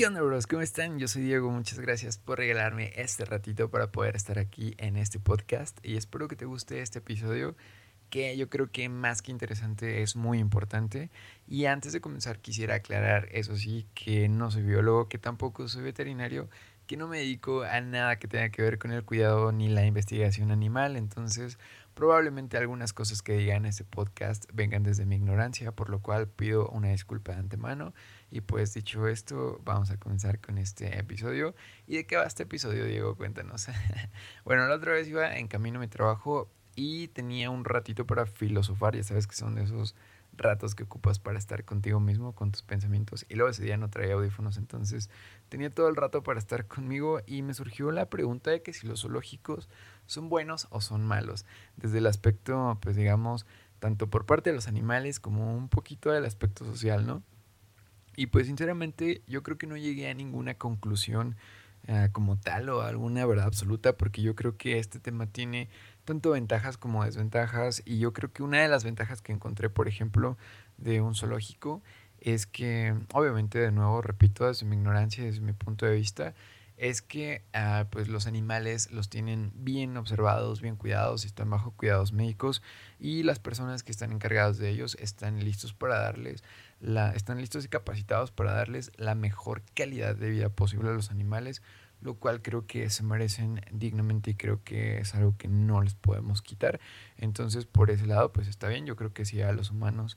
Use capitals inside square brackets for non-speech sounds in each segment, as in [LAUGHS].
¿Qué onda, bros? ¿Cómo están? Yo soy Diego. Muchas gracias por regalarme este ratito para poder estar aquí en este podcast. Y espero que te guste este episodio, que yo creo que más que interesante es muy importante. Y antes de comenzar, quisiera aclarar, eso sí, que no soy biólogo, que tampoco soy veterinario, que no me dedico a nada que tenga que ver con el cuidado ni la investigación animal. Entonces, Probablemente algunas cosas que diga en este podcast vengan desde mi ignorancia, por lo cual pido una disculpa de antemano. Y pues dicho esto, vamos a comenzar con este episodio. ¿Y de qué va este episodio, Diego? Cuéntanos. [LAUGHS] bueno, la otra vez iba en camino a mi trabajo y tenía un ratito para filosofar, ya sabes que son de esos ratos que ocupas para estar contigo mismo, con tus pensamientos. Y luego ese día no traía audífonos, entonces tenía todo el rato para estar conmigo y me surgió la pregunta de que si los zoológicos son buenos o son malos. Desde el aspecto, pues digamos, tanto por parte de los animales como un poquito del aspecto social, ¿no? Y pues sinceramente yo creo que no llegué a ninguna conclusión eh, como tal o alguna verdad absoluta porque yo creo que este tema tiene tanto ventajas como desventajas y yo creo que una de las ventajas que encontré, por ejemplo, de un zoológico es que, obviamente, de nuevo, repito, desde mi ignorancia, desde mi punto de vista, es que ah, pues los animales los tienen bien observados, bien cuidados, están bajo cuidados médicos y las personas que están encargadas de ellos están listos para darles la, están listos y capacitados para darles la mejor calidad de vida posible a los animales, lo cual creo que se merecen dignamente y creo que es algo que no les podemos quitar. Entonces, por ese lado, pues está bien. Yo creo que si a los humanos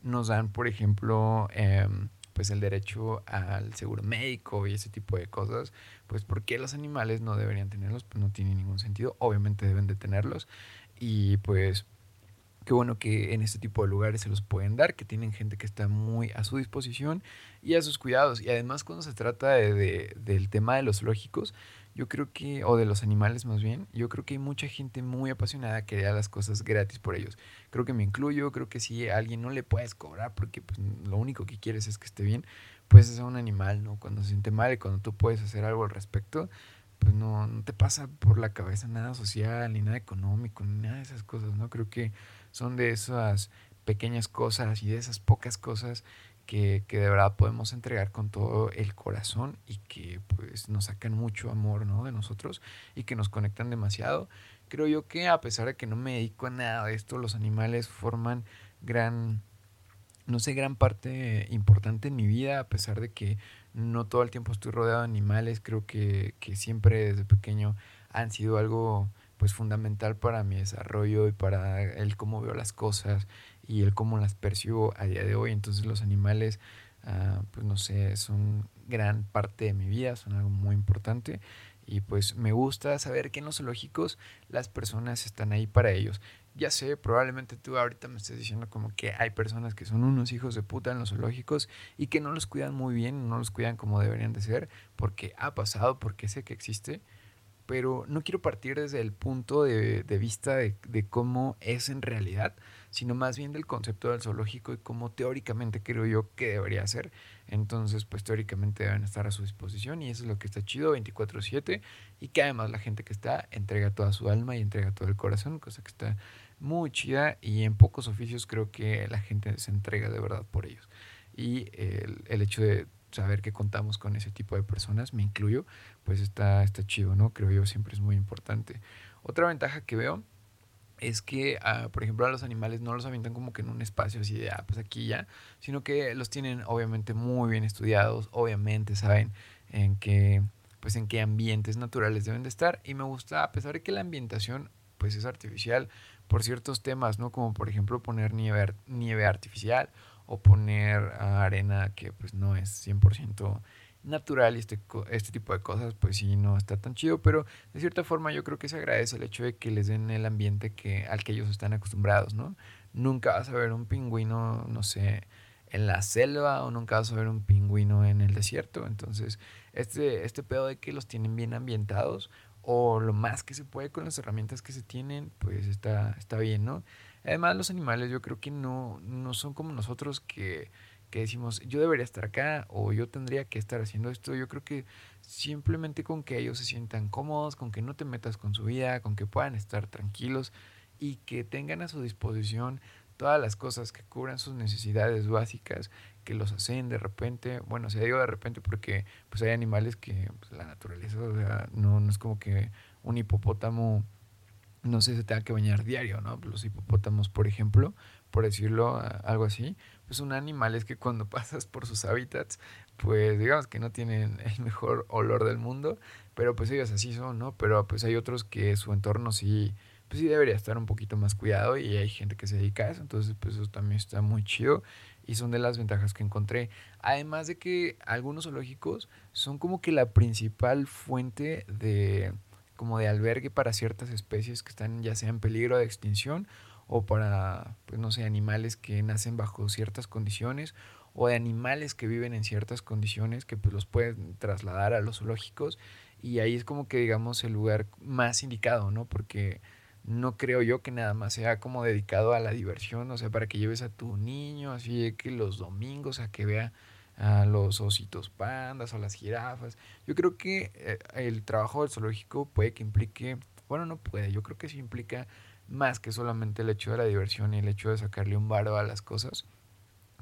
nos dan, por ejemplo, em, pues el derecho al seguro médico y ese tipo de cosas, pues ¿por qué los animales no deberían tenerlos? Pues no tiene ningún sentido. Obviamente deben de tenerlos. Y pues Qué bueno que en este tipo de lugares se los pueden dar, que tienen gente que está muy a su disposición y a sus cuidados. Y además cuando se trata de, del tema de los zoológicos, yo creo que, o de los animales más bien, yo creo que hay mucha gente muy apasionada que da las cosas gratis por ellos. Creo que me incluyo, creo que si a alguien no le puedes cobrar porque pues, lo único que quieres es que esté bien, pues es un animal, ¿no? Cuando se siente mal y cuando tú puedes hacer algo al respecto, pues no, no te pasa por la cabeza nada social, ni nada económico, ni nada de esas cosas, ¿no? Creo que son de esas pequeñas cosas y de esas pocas cosas que, que, de verdad podemos entregar con todo el corazón y que pues nos sacan mucho amor ¿no? de nosotros y que nos conectan demasiado. Creo yo que a pesar de que no me dedico a nada de esto, los animales forman gran, no sé, gran parte importante en mi vida, a pesar de que no todo el tiempo estoy rodeado de animales, creo que, que siempre desde pequeño han sido algo pues fundamental para mi desarrollo y para el cómo veo las cosas y el cómo las percibo a día de hoy. Entonces los animales, ah, pues no sé, son gran parte de mi vida, son algo muy importante y pues me gusta saber que en los zoológicos las personas están ahí para ellos. Ya sé, probablemente tú ahorita me estés diciendo como que hay personas que son unos hijos de puta en los zoológicos y que no los cuidan muy bien, no los cuidan como deberían de ser, porque ha pasado, porque sé que existe pero no quiero partir desde el punto de, vista de, cómo es en realidad, sino más bien del concepto del zoológico y cómo teóricamente creo yo que debería ser. Entonces, pues teóricamente deben estar a su disposición y eso es lo que está chido 24/7 y que además la gente que está entrega toda su alma y entrega todo el corazón, cosa que está muy chida y en pocos oficios creo que la gente se entrega de verdad por ellos. Y el, el hecho de saber que contamos con ese tipo de personas, me incluyo, pues está, está chido, ¿no? Creo yo siempre es muy importante. Otra ventaja que veo es que, ah, por ejemplo, a los animales no los avientan como que en un espacio así de, ah, pues aquí ya, sino que los tienen obviamente muy bien estudiados, obviamente saben en qué, pues en qué ambientes naturales deben de estar y me gusta, a pesar de que la ambientación pues es artificial por ciertos temas, ¿no? Como por ejemplo poner nieve, nieve artificial o poner arena que pues no es 100% natural y este, este tipo de cosas pues sí no está tan chido, pero de cierta forma yo creo que se agradece el hecho de que les den el ambiente que, al que ellos están acostumbrados, ¿no? Nunca vas a ver un pingüino, no sé, en la selva o nunca vas a ver un pingüino en el desierto, entonces este, este pedo de que los tienen bien ambientados o lo más que se puede con las herramientas que se tienen, pues está, está bien, ¿no? Además, los animales yo creo que no, no son como nosotros que, que decimos, yo debería estar acá o yo tendría que estar haciendo esto. Yo creo que simplemente con que ellos se sientan cómodos, con que no te metas con su vida, con que puedan estar tranquilos y que tengan a su disposición todas las cosas que cubran sus necesidades básicas, que los hacen de repente, bueno, se digo de repente porque pues hay animales que pues, la naturaleza, o sea, no, no es como que un hipopótamo, no sé, se tenga que bañar diario, ¿no? Los hipopótamos, por ejemplo, por decirlo algo así, pues un animal es que cuando [LAUGHS] pasas por sus hábitats, pues digamos que no tienen el mejor olor del mundo, pero pues ellos así son, ¿no? Pero pues hay otros que su entorno sí pues sí debería estar un poquito más cuidado y hay gente que se dedica a eso, entonces pues eso también está muy chido y son de las ventajas que encontré. Además de que algunos zoológicos son como que la principal fuente de como de albergue para ciertas especies que están ya sea en peligro de extinción o para pues no sé, animales que nacen bajo ciertas condiciones o de animales que viven en ciertas condiciones que pues los pueden trasladar a los zoológicos y ahí es como que digamos el lugar más indicado, ¿no? Porque no creo yo que nada más sea como dedicado a la diversión, o sea, para que lleves a tu niño, así que los domingos a que vea a los ositos pandas o las jirafas. Yo creo que eh, el trabajo del zoológico puede que implique, bueno, no puede, yo creo que sí implica más que solamente el hecho de la diversión y el hecho de sacarle un varo a las cosas,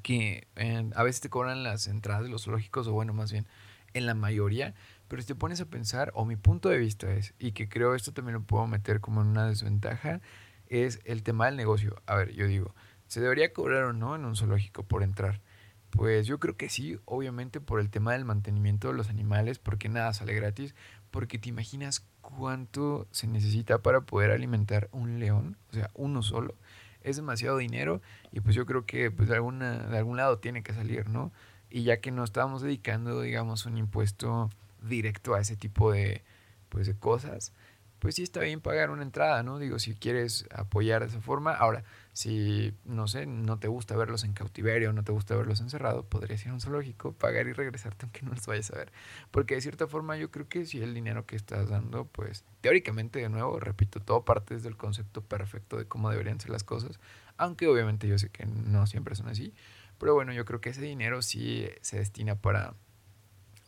que eh, a veces te cobran las entradas de los zoológicos, o bueno, más bien en la mayoría, pero si te pones a pensar, o mi punto de vista es, y que creo esto también lo puedo meter como en una desventaja, es el tema del negocio. A ver, yo digo, ¿se debería cobrar o no en un zoológico por entrar? Pues yo creo que sí, obviamente por el tema del mantenimiento de los animales, porque nada sale gratis, porque te imaginas cuánto se necesita para poder alimentar un león, o sea, uno solo. Es demasiado dinero y pues yo creo que pues de, alguna, de algún lado tiene que salir, ¿no? Y ya que no estamos dedicando, digamos, un impuesto directo a ese tipo de, pues, de cosas, pues sí está bien pagar una entrada, ¿no? Digo, si quieres apoyar de esa forma. Ahora, si, no sé, no te gusta verlos en cautiverio, no te gusta verlos encerrados, podrías ir a un zoológico, pagar y regresarte aunque [LAUGHS] no los vayas a ver. Porque de cierta forma yo creo que si el dinero que estás dando, pues teóricamente, de nuevo, repito, todo parte desde el concepto perfecto de cómo deberían ser las cosas. Aunque obviamente yo sé que no siempre son así. Pero bueno, yo creo que ese dinero sí se destina para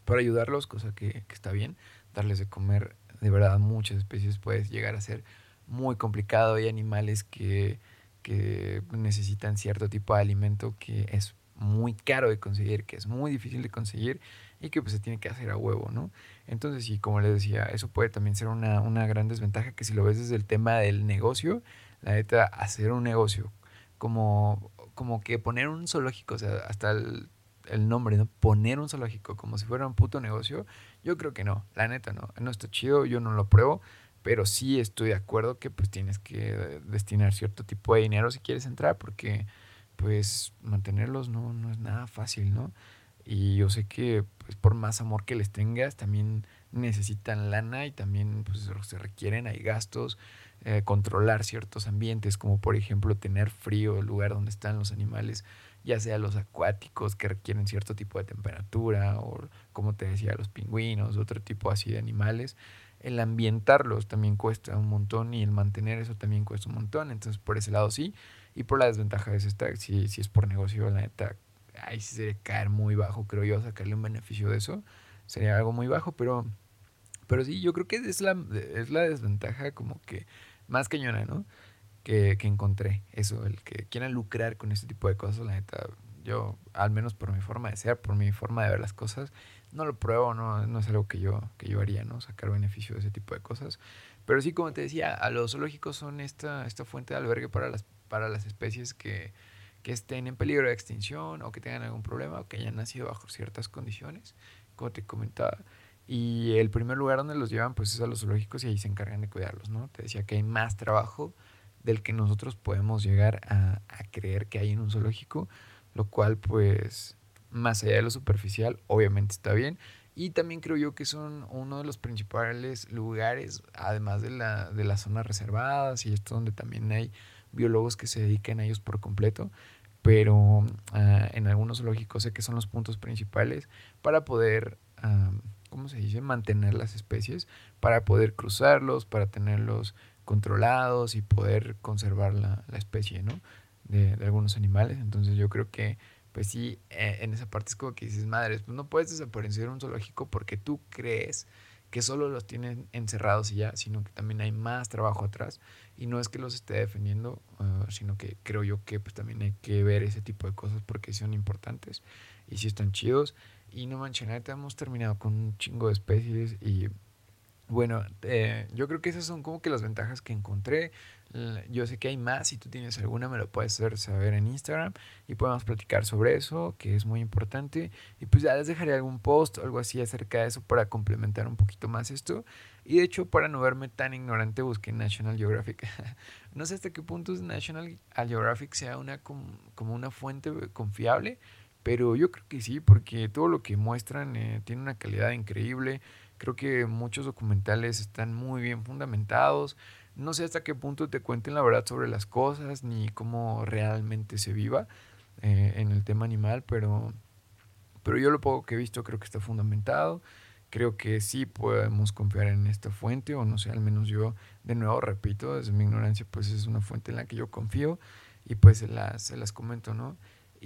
para ayudarlos, cosa que, está bien. Darles de comer de verdad muchas especies puede llegar a ser muy complicado. Hay animales que, que necesitan cierto tipo de alimento que es muy caro de conseguir, que es muy difícil de conseguir y que pues se tiene que hacer a huevo, ¿no? Entonces, sí, como les decía, eso puede también ser una, una gran desventaja que si lo ves desde el tema del negocio, la neta, hacer un negocio, como, como que poner un zoológico, o sea, hasta el el nombre, ¿no? Poner un zoológico como si fuera un puto negocio, yo creo que no, la neta no, no está chido, yo no lo pruebo, pero sí estoy de acuerdo que pues tienes que destinar cierto tipo de dinero si quieres entrar, porque pues mantenerlos no, no es nada fácil, ¿no? Y yo sé que pues, por más amor que les tengas, también necesitan lana y también pues, se requieren, hay gastos, eh, controlar ciertos ambientes, como por ejemplo tener frío, el lugar donde están los animales, ya sea los acuáticos que requieren cierto tipo de temperatura o como te decía los pingüinos, otro tipo así de animales. El ambientarlos también cuesta un montón y el mantener eso también cuesta un montón. Entonces por ese lado sí. Y por la desventaja es esta, si, si es por negocio, la neta, ahí sí sería caer muy bajo, creo yo, sacarle un beneficio de eso. Sería algo muy bajo, pero, pero sí, yo creo que es la, es la desventaja como que más cañona, ¿no? Que, que, encontré. Eso, el que quieran lucrar con este tipo de cosas, la neta, yo, al menos por mi forma de ser, por mi forma de ver las cosas, no lo pruebo, no, no es algo que yo, que yo haría, ¿no? Sacar beneficio de ese tipo de cosas. Pero sí, como te decía, a los zoológicos son esta, esta fuente de albergue para las, para las especies que, que estén en peligro de extinción o que tengan algún problema o que hayan nacido bajo ciertas condiciones, como te comentaba. Y el primer lugar donde los llevan pues es a los zoológicos y ahí se encargan de cuidarlos, ¿no? Te decía que hay más trabajo del que nosotros podemos llegar a, creer que hay en un zoológico, lo cual pues más allá de lo superficial obviamente está bien. Y también creo yo que son uno de los principales lugares, además de la, de las zonas reservadas y esto donde también hay biólogos que se dedican a ellos por completo, pero ah, en algunos zoológicos sé que son los puntos principales para poder, uh, ¿cómo se dice?, mantener las especies, para poder cruzarlos, para tenerlos controlados y poder conservar la, la especie, ¿no? De, de, algunos animales. Entonces yo creo que, pues sí, eh, en esa parte es como que dices, madres, pues no puedes desaparecer un zoológico porque tú crees que solo los tienen encerrados y ya, sino que también hay más trabajo atrás. Y no es que los esté defendiendo, ah, sino que creo yo que pues también hay que ver ese tipo de cosas porque son importantes y sí están chidos. Y no manches, hemos terminado con un chingo de especies y bueno, eh, yo creo que esas son como que las ventajas que encontré. Yo sé que hay más, si tú tienes alguna me lo puedes hacer saber en Instagram y podemos platicar sobre eso, que es muy importante. Y pues ya les dejaré algún post o algo así acerca de eso para complementar un poquito más esto. Y de hecho, para no verme tan ignorante, busqué National Geographic. [LAUGHS] no sé hasta qué punto National Geographic sea una como una fuente confiable, pero yo creo que sí, porque todo lo que muestran eh, tiene una calidad increíble. Creo que muchos documentales están muy bien fundamentados. No sé hasta qué punto te cuenten la verdad sobre las cosas ni cómo realmente se viva eh, en el tema animal, pero, pero yo lo poco que he visto creo que está fundamentado. Creo que sí podemos confiar en esta fuente, o no sé, al menos yo, de nuevo, repito, desde mi ignorancia, pues es una fuente en la que yo confío y pues se las, se las comento, ¿no?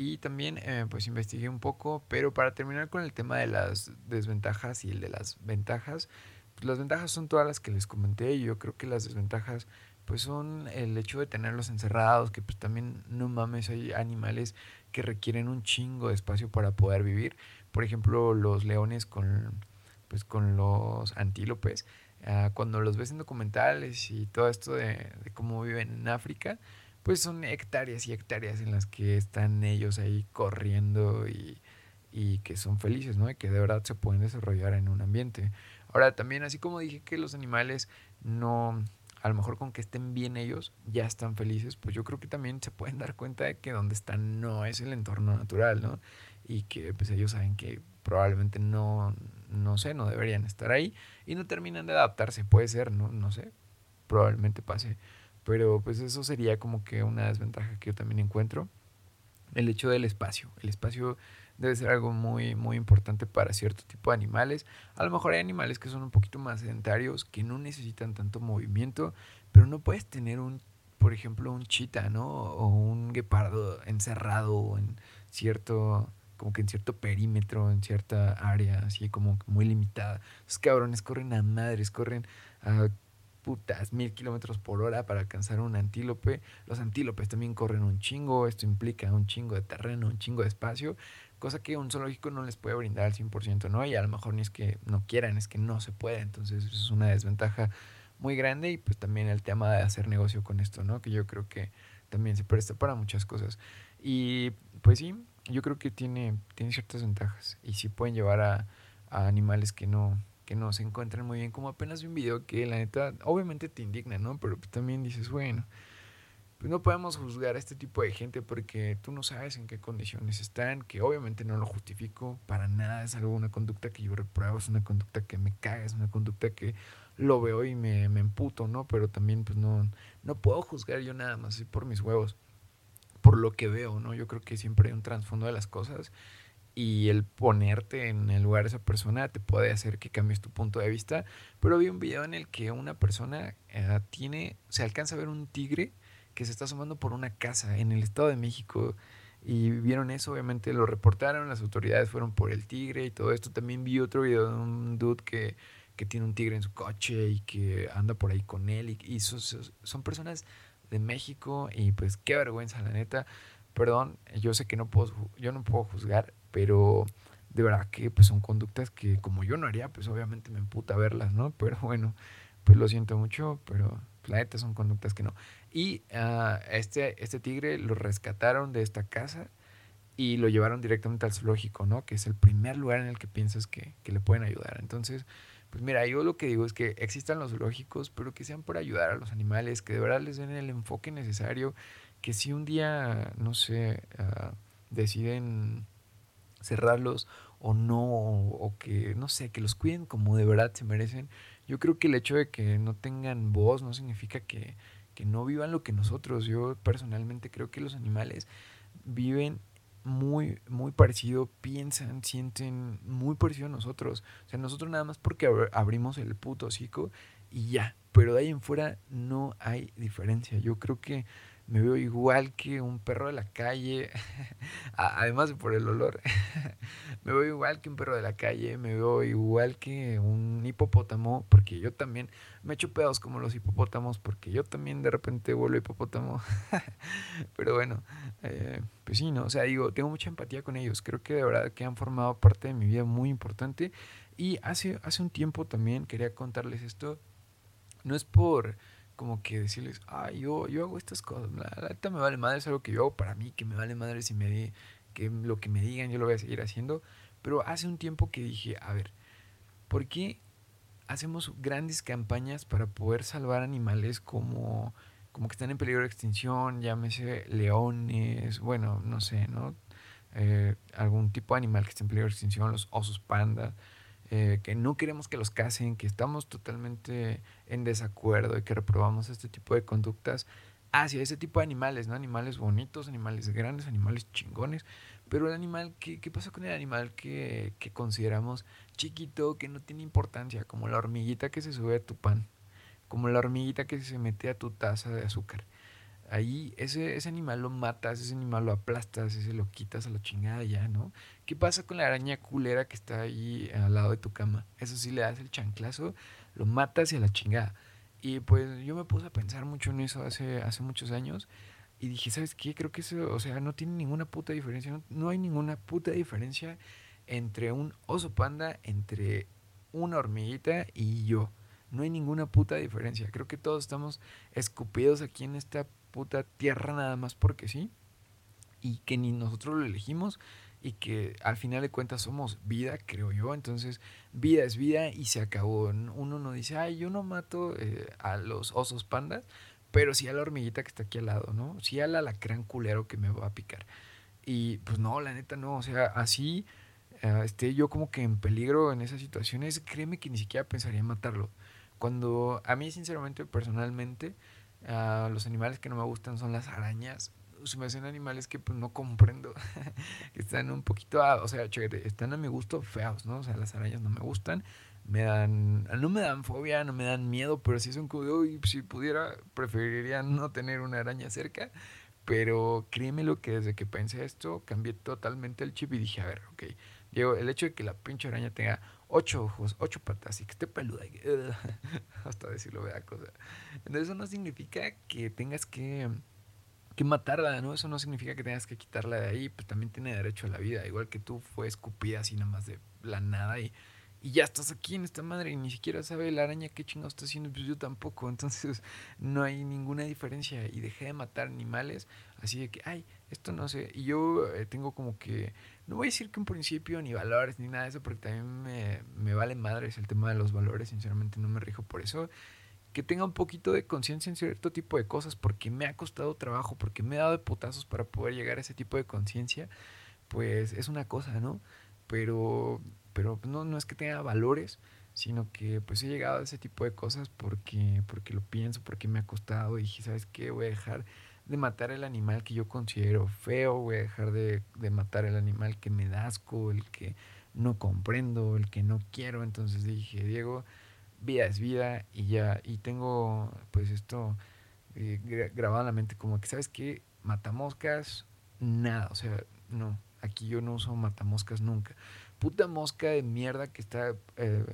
Y también eh, pues investigué un poco, pero para terminar con el tema de las desventajas y el de las ventajas, pues las ventajas son todas las que les comenté yo creo que las desventajas pues son el hecho de tenerlos encerrados, que pues también no mames, hay animales que requieren un chingo de espacio para poder vivir. Por ejemplo, los leones con, pues, con los antílopes. Ah, cuando los ves en documentales y todo esto de cómo viven en África, pues son hectáreas y hectáreas en las que están ellos ahí corriendo y, que son felices, ¿no? Y que de verdad se pueden desarrollar en un ambiente. Ahora, también así como dije que los animales no, a lo mejor con que estén bien ellos, ya están felices, pues yo creo que también se pueden dar cuenta de que donde están no es el entorno natural, ¿no? Y que pues ellos saben que probablemente no, no sé, no deberían estar ahí y no terminan de adaptarse, puede ser, no, no sé, probablemente pase. Pero pues eso sería como que una desventaja que yo también encuentro. El hecho del espacio. El espacio debe ser algo muy, muy importante para cierto tipo de animales. A lo mejor hay animales que son un poquito más sedentarios, que no necesitan tanto movimiento, pero no puedes tener un, por ejemplo, un chita, ¿no? O un guepardo encerrado en cierto, como que en cierto perímetro, en cierta área, así como muy limitada. Esos cabrones corren a madres, corren a putas mil kilómetros por hora para alcanzar un antílope. Los antílopes también corren un chingo, esto implica un chingo de terreno, un chingo de espacio, cosa que un zoológico no les puede brindar al 100%, ¿no? Y a lo mejor ni es que no quieran, es que no se puede, entonces eso es una desventaja muy grande y pues también el tema de hacer negocio con esto, ¿no? Que yo creo que también se presta para muchas cosas. Y pues sí, yo creo que tiene, tiene ciertas ventajas y sí pueden llevar a, a animales que no, que no se encuentran muy bien, como apenas vi un video que la neta, obviamente te indigna, ¿no? Pero también dices, bueno, pues no podemos juzgar a este tipo de gente porque tú no sabes en qué condiciones están, que obviamente no lo justifico para nada, es algo, una conducta que yo repruebo, es una conducta que me caga, es una conducta que lo veo y me, me emputo, ¿no? Pero también pues no, no puedo juzgar yo nada más por mis huevos, por lo que veo, ¿no? Yo creo que siempre hay un trasfondo de las cosas y el ponerte en el lugar de esa persona te puede hacer que cambies tu punto de vista. Pero vi un video en el que una persona eh, tiene, se alcanza a ver un tigre que se está asomando por una casa en el Estado de México. Y vieron eso, obviamente lo reportaron, las autoridades fueron por el tigre y todo esto. También vi otro video de un dude que, que tiene un tigre en su coche y que anda por ahí con él. Y, y son, son personas de México y pues qué vergüenza, la neta. Perdón, yo sé que no puedo, yo no puedo juzgar, pero de verdad que pues son conductas que como yo no haría, pues obviamente me emputa verlas, ¿no? [LAUGHS] Pero bueno, pues lo siento mucho, pero la son conductas que no. Y uh, este, este tigre lo rescataron de esta casa y lo llevaron directamente al zoológico, ¿no? Que es el primer lugar en el que piensas que, que le pueden ayudar. Entonces, pues mira, yo lo que digo es que existan los zoológicos, pero que sean por ayudar a los animales, que de verdad les den el enfoque necesario, que si un día, no sé, uh, deciden cerrarlos o no, o, que, no sé, que los cuiden como de verdad se merecen. Yo creo que el hecho de que no tengan voz no significa que, que no vivan lo que nosotros. Yo personalmente creo que los animales viven muy, muy parecido, piensan, sienten muy parecido a nosotros. O sea, nosotros nada más porque abrimos el puto hocico y ya. Pero de ahí en fuera no hay diferencia. Yo creo que me veo igual que un perro de la calle, [LAUGHS] además de por el olor, [LAUGHS] me veo igual que un perro de la calle, me veo igual que un hipopótamo, porque yo también me echo pedos como los hipopótamos, porque yo también de repente vuelvo hipopótamo, [LAUGHS] pero bueno, eh, pues sí, ¿no? O sea, digo, tengo mucha empatía con ellos, creo que de verdad que han formado parte de mi vida muy importante, y hace, hace un tiempo también quería contarles esto, no es por como que decirles, ah, yo, yo hago estas cosas, la, neta me vale madre, es algo que yo hago para mí, que me vale madre si me di, que lo que me digan yo lo voy a seguir haciendo, pero hace un tiempo que dije, a ver, ¿por qué hacemos grandes campañas para poder salvar animales como, como que están en peligro de extinción, llámese leones, bueno, no sé, ¿no? Eh, algún tipo de animal que esté en peligro de extinción, los osos panda, eh, que no queremos que los casen, que estamos totalmente en desacuerdo y que reprobamos este tipo de conductas hacia ese tipo de animales, ¿no? Animales bonitos, animales grandes, animales chingones. Pero el animal, ¿qué, qué pasa con el animal que, que consideramos chiquito, que no tiene importancia? Como la hormiguita que se sube a tu pan, como la hormiguita que se mete a tu taza de azúcar ahí ese, ese animal lo matas, ese animal lo aplastas, ese lo quitas a la chingada ya, ¿no? ¿Qué pasa con la araña culera que está ahí al lado de tu cama? Eso sí le das el chanclazo, lo matas y a la chingada. Y pues yo me puse a pensar mucho en eso hace, hace muchos años y dije, ¿sabes qué? Creo que eso, o sea, no tiene ninguna puta diferencia, no, no hay ninguna puta diferencia entre un oso panda, entre una hormiguita y yo. No hay ninguna puta diferencia. Creo que todos estamos escupidos aquí en esta puta tierra nada más porque sí. Y que ni nosotros lo elegimos y que al final de cuentas somos vida, creo yo. Entonces, vida es vida y se acabó. Uno no dice, ay, yo no mato eh, a los osos pandas, pero sí a la hormiguita que está aquí al lado, ¿no? Sí al alacrán culero que me va a picar. Y pues no, la neta no. O sea, así uh, esté yo como que en peligro en esas situaciones, créeme que ni siquiera pensaría en matarlo. Cuando a mí, sinceramente, personalmente, Uh, los animales que no me gustan son las arañas. Se me hacen animales que pues no comprendo. [LAUGHS] están un poquito, o sea, chévere, están a mi gusto feos, ¿no? O sea, las arañas no me gustan. Me dan, no me dan fobia, no me dan miedo, pero si son como, uy, si pudiera, preferiría no tener una araña cerca. Pero créeme lo que desde que pensé esto, cambié totalmente el chip y dije, a ver, ok, Diego, el hecho de que la pinche araña tenga ocho ojos, ocho patas y que esté peluda, [LAUGHS] hasta decirlo vea cosa. Entonces eso no significa que tengas que, que matarla, ¿no? Eso no significa que tengas que quitarla de ahí, pues también tiene derecho a la vida, igual que tú fue escupida así nada más de la nada y, y ya estás aquí en esta madre y ni siquiera sabe la araña qué chingado está haciendo, pues yo tampoco, [LAUGHS] entonces no hay ninguna diferencia y dejé de matar animales así de que, ay, esto no sé, y yo eh, tengo como que no voy a decir que un principio ni valores ni nada de eso, porque también me, me vale madres el tema de los valores, sinceramente no me rijo por eso. Que tenga un poquito de conciencia en cierto tipo de cosas, porque me ha costado trabajo, porque me he dado de putazos para poder llegar a ese tipo de conciencia, pues es una cosa, ¿no? Pero, pero no, no es que tenga valores, sino que pues he llegado a ese tipo de cosas porque, porque lo pienso, porque me ha costado y dije, ¿sabes qué? Voy a dejar de matar el animal que yo considero feo, voy a dejar de, de, matar el animal que me da asco, el que no comprendo, el que no quiero. Entonces dije, Diego, vida es vida y ya, y tengo pues esto eh, grabado en la mente como que, ¿sabes qué? Matamoscas, nada, o sea, no, aquí yo no uso matamoscas nunca. Puta mosca de mierda que está... Eh,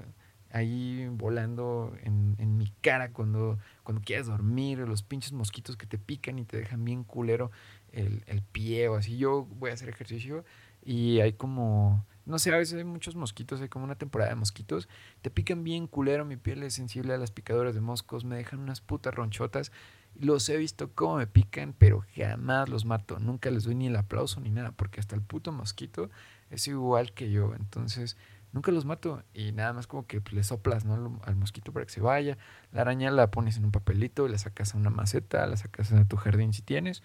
ahí volando en, en, mi cara cuando, cuando quieres dormir, los pinches mosquitos que te pican y te dejan bien culero el, el pie o así. Yo voy a hacer ejercicio y hay como, no sé, a veces hay muchos mosquitos, hay como una temporada de mosquitos, te pican bien culero, mi piel es sensible a las picaduras de moscos, me dejan unas putas ronchotas. Los he visto cómo me pican, pero jamás los mato. Nunca les doy ni el aplauso ni nada, porque hasta el puto mosquito es igual que yo. Entonces, nunca los mato y nada más como que pues, le soplas ¿no? al mosquito para que se vaya. La araña la pones en un papelito, la sacas a una maceta, la sacas a tu jardín si tienes,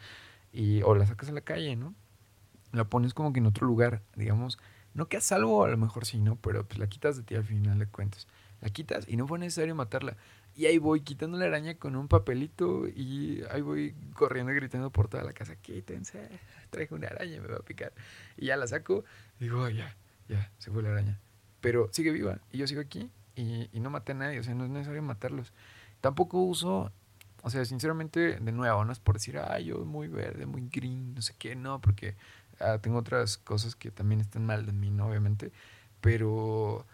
y, o la sacas a la calle, ¿no? La pones como que en otro lugar, digamos, no que a salvo, a lo mejor sí, ¿no? Pero pues la quitas de ti al final de cuentas. La quitas y no fue necesario matarla. Y ahí voy quitando la araña con un papelito y ahí voy corriendo y gritando por toda la casa, quítense, traigo una araña, me va a picar. Y ya la saco y digo, ya, ya, se fue la araña pero sigue viva y yo sigo aquí y, y, no maté a nadie, o sea, no es necesario matarlos. Tampoco uso O sea, sinceramente, de nuevo, no es por decir, ay, yo muy verde, muy green, no sé qué, no, porque ah, tengo otras cosas que también están mal de mí, ¿no? Obviamente. Pero,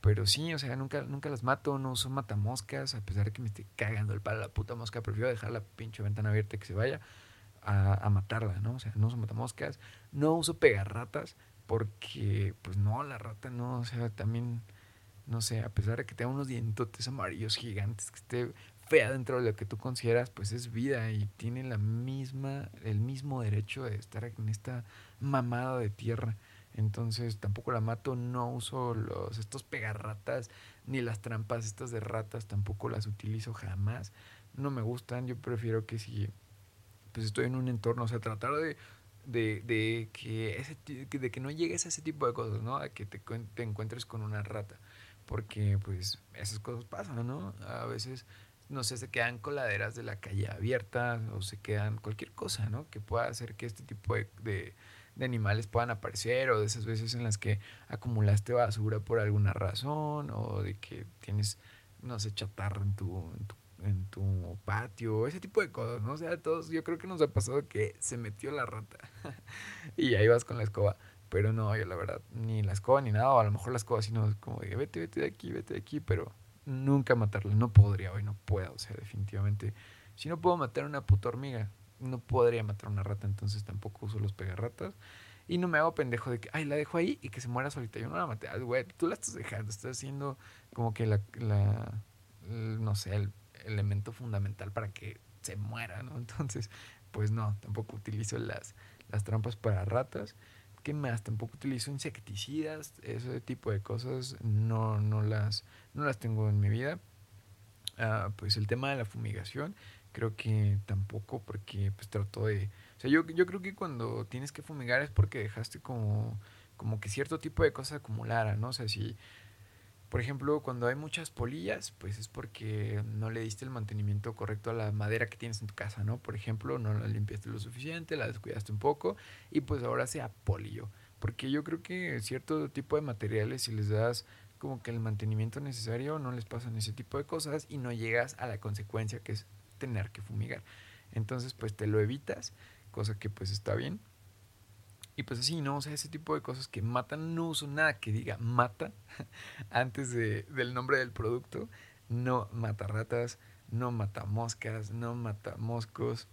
pero sí, o sea, nunca, nunca las mato, no uso matamoscas, a pesar de que me esté cagando el palo a la puta mosca, prefiero dejar la pinche ventana abierta que se vaya a, a matarla, ¿no? O sea, no uso matamoscas, no uso pegarratas, porque, pues no, la rata no, o sea, también, no sé, a pesar de que tenga unos dientotes amarillos gigantes, que esté fea dentro de lo que tú consideras, pues es vida y tiene la misma, el mismo derecho de estar en esta mamada de tierra. Entonces tampoco la mato, no uso los, estos pegarratas, ni las trampas estas de ratas, tampoco las utilizo jamás. No me gustan, yo prefiero que si pues estoy en un entorno, o sea, tratar de de, de, que ese, de que no llegues a ese tipo de cosas, ¿no? A que te, te encuentres con una rata. Porque, pues, esas cosas pasan, ¿no? A veces, no sé, se quedan coladeras de la calle abiertas o se quedan cualquier cosa, ¿no? Que pueda hacer que este tipo de, de, animales puedan aparecer o de esas veces en las que acumulaste basura por alguna razón o de que tienes, no sé, chatarra en tu, en tu en tu patio, ese tipo de cosas, ¿no? O sea, todos, yo creo que nos ha pasado que se metió la rata [LAUGHS] y ahí vas con la escoba. Pero no, yo la verdad, ni la escoba ni nada, o a lo mejor la escoba, sino como de vete, vete de aquí, vete de aquí, pero nunca matarla, no podría hoy, no puedo, o sea, definitivamente. Si no puedo matar una puta hormiga, no podría matar una rata, entonces tampoco uso los pegarratas. Y no me hago pendejo de que, ay, la dejo ahí y que se muera solita. Yo no la maté, güey, tú la estás dejando, estás haciendo como que la, la no sé, el elemento fundamental para que se muera, ¿no? [LAUGHS] Entonces, pues no, tampoco utilizo las, las trampas para ratas. ¿Qué más? Tampoco utilizo insecticidas, ese tipo de cosas no, no, las, no las tengo en mi vida. Ah, pues el tema de la fumigación, creo que tampoco porque pues trato de... O sea, yo, yo creo que cuando tienes que fumigar es porque dejaste como, como que cierto tipo de cosas acumulara, ¿no? O sea, si por ejemplo, cuando hay muchas polillas, pues es porque no le diste el mantenimiento correcto a la madera que tienes en tu casa, ¿no? Por ejemplo, no la limpiaste lo suficiente, la descuidaste un poco y pues ahora sea polillo. Porque yo creo que cierto tipo de materiales, si les das como que el mantenimiento necesario, no les pasan ese tipo de cosas y no llegas a la consecuencia que es tener que fumigar. Entonces, pues te lo evitas, cosa que pues está bien. Y pues así, ¿no? O sea, ese tipo de cosas que matan, no uso nada que diga mata [LAUGHS] antes de, del nombre del producto. No mata ratas, no mata moscas, no mata moscos.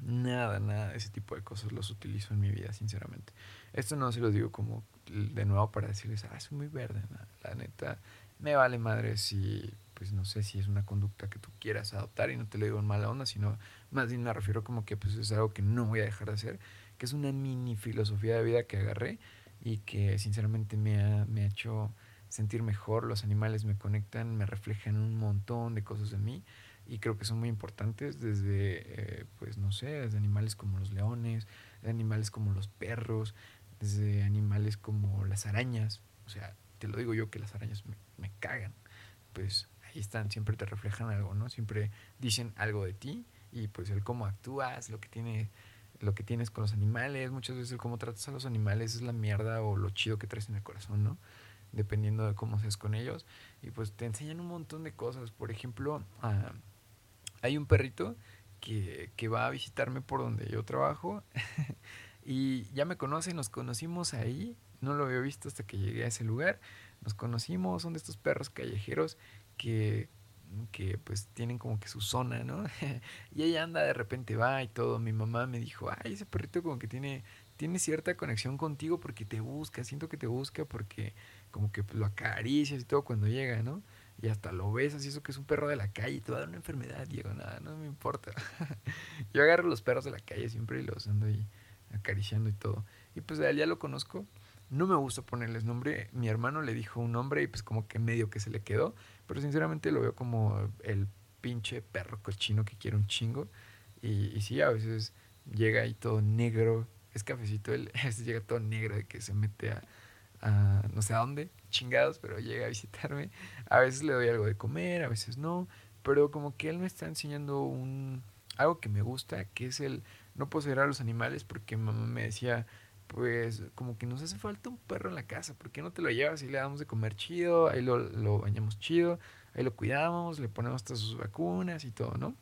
Nada, nada ese tipo de cosas los utilizo en mi vida, sinceramente. Esto no se lo digo como de nuevo para decirles, ah, es muy verde. La neta, me vale madre si, pues no sé si es una conducta que tú quieras adoptar y no te lo digo en mala onda, sino más bien me refiero como que pues es algo que no voy a dejar de hacer que es una mini filosofía de vida que agarré y que sinceramente me ha, me ha hecho sentir mejor. Los animales me conectan, me reflejan un montón de cosas de mí y creo que son muy importantes desde, eh, pues no sé, desde animales como los leones, de animales como los perros, desde animales como las arañas. O sea, te lo digo yo que las arañas me, me cagan. Pues ahí están, siempre te reflejan algo, ¿no? Siempre dicen algo de ti y pues el cómo actúas, lo que tiene lo que tienes con los animales, muchas veces cómo tratas a los animales es la mierda o lo chido que traes en el corazón, ¿no? Dependiendo de cómo seas con ellos. Y pues te enseñan un montón de cosas. Por ejemplo, ah, hay un perrito que, que, va a visitarme por donde yo trabajo [LAUGHS] y ya me conoce, nos conocimos ahí. No lo había visto hasta que llegué a ese lugar. Nos conocimos, son de estos perros callejeros que que pues tienen como que su zona, ¿no? [LAUGHS] y ella anda, de repente va y todo. Mi mamá me dijo, ay, ese perrito como que tiene, tiene cierta conexión contigo porque te busca, siento que te busca porque como que lo acaricias y todo cuando llega, ¿no? Y hasta lo besas y eso que es un perro de la calle te va a dar una enfermedad, Diego, nada, no me importa. [LAUGHS] Yo agarro los perros de la calle siempre y los ando ahí acariciando y todo. Y pues ya lo conozco. No me gusta ponerles nombre. Mi hermano le dijo un nombre y pues como que medio que se le quedó. Pero sinceramente lo veo como el pinche perro cochino que quiere un chingo. Y, y sí, a veces llega ahí todo negro. Es cafecito, él [LAUGHS] llega todo negro de que se mete a, a no sé a dónde, chingados, pero llega a visitarme. A veces le doy algo de comer, a veces no. Pero como que él me está enseñando un algo que me gusta, que es el no poseer a los animales, porque mamá me decía, pues como que nos hace falta un perro en la casa, ¿por qué no te lo llevas y le damos de comer chido? Ahí lo, lo bañamos chido, ahí lo cuidamos, le ponemos hasta sus vacunas y todo, ¿no?